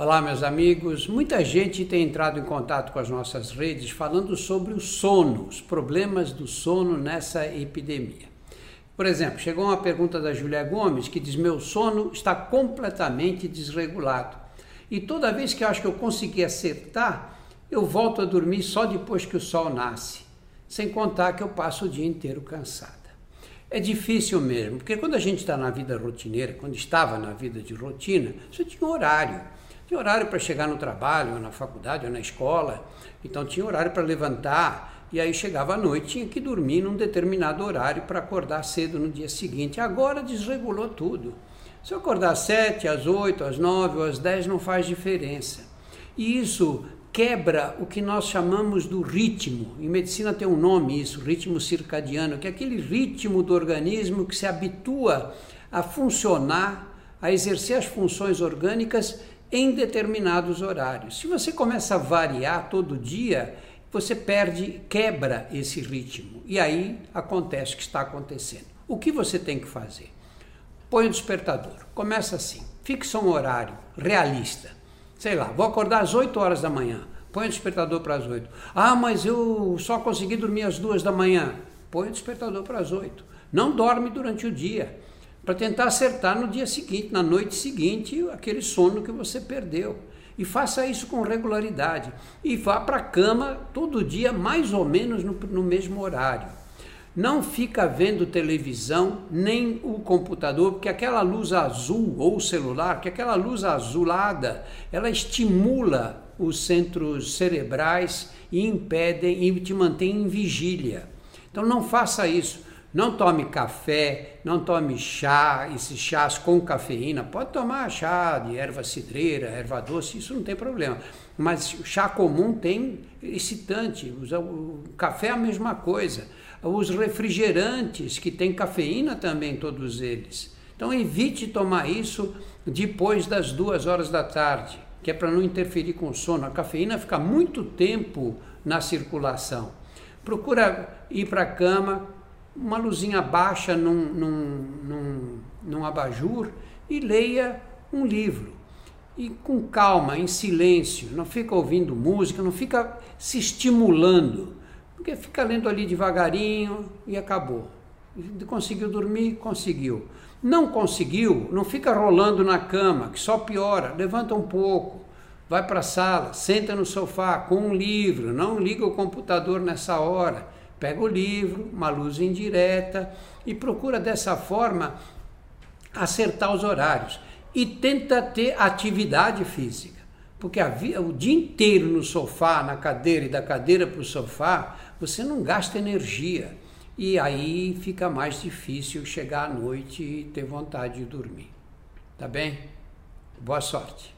Olá, meus amigos. Muita gente tem entrado em contato com as nossas redes falando sobre o sono, os problemas do sono nessa epidemia. Por exemplo, chegou uma pergunta da Julia Gomes que diz: Meu sono está completamente desregulado. E toda vez que eu acho que eu consegui acertar, eu volto a dormir só depois que o sol nasce, sem contar que eu passo o dia inteiro cansada. É difícil mesmo, porque quando a gente está na vida rotineira, quando estava na vida de rotina, você tinha um horário. Tinha horário para chegar no trabalho, ou na faculdade, ou na escola. Então tinha horário para levantar. E aí chegava à noite, tinha que dormir num determinado horário para acordar cedo no dia seguinte. Agora desregulou tudo. Se eu acordar às 7, às 8, às 9 ou às 10 não faz diferença. E isso quebra o que nós chamamos do ritmo. Em medicina tem um nome isso, ritmo circadiano, que é aquele ritmo do organismo que se habitua a funcionar, a exercer as funções orgânicas em determinados horários. Se você começa a variar todo dia, você perde, quebra esse ritmo. E aí acontece o que está acontecendo. O que você tem que fazer? Põe o despertador. Começa assim. Fixa um horário realista. Sei lá, vou acordar às 8 horas da manhã. Põe o despertador para as 8. Ah, mas eu só consegui dormir às 2 da manhã. Põe o despertador para as 8. Não dorme durante o dia para tentar acertar no dia seguinte, na noite seguinte, aquele sono que você perdeu. E faça isso com regularidade. E vá para a cama todo dia, mais ou menos no, no mesmo horário. Não fica vendo televisão nem o computador, porque aquela luz azul ou celular, que aquela luz azulada, ela estimula os centros cerebrais e impedem e te mantém em vigília. Então não faça isso. Não tome café, não tome chá, esses chás com cafeína. Pode tomar chá de erva cidreira, erva doce, isso não tem problema. Mas chá comum tem excitante. O café é a mesma coisa. Os refrigerantes que têm cafeína também, todos eles. Então evite tomar isso depois das duas horas da tarde, que é para não interferir com o sono. A cafeína fica muito tempo na circulação. Procura ir para a cama uma luzinha baixa num, num, num, num abajur e leia um livro. E com calma, em silêncio, não fica ouvindo música, não fica se estimulando, porque fica lendo ali devagarinho e acabou. Conseguiu dormir? Conseguiu. Não conseguiu? Não fica rolando na cama, que só piora. Levanta um pouco, vai para a sala, senta no sofá com um livro, não liga o computador nessa hora Pega o livro, uma luz indireta e procura dessa forma acertar os horários. E tenta ter atividade física. Porque a, o dia inteiro no sofá, na cadeira e da cadeira para o sofá, você não gasta energia. E aí fica mais difícil chegar à noite e ter vontade de dormir. Tá bem? Boa sorte.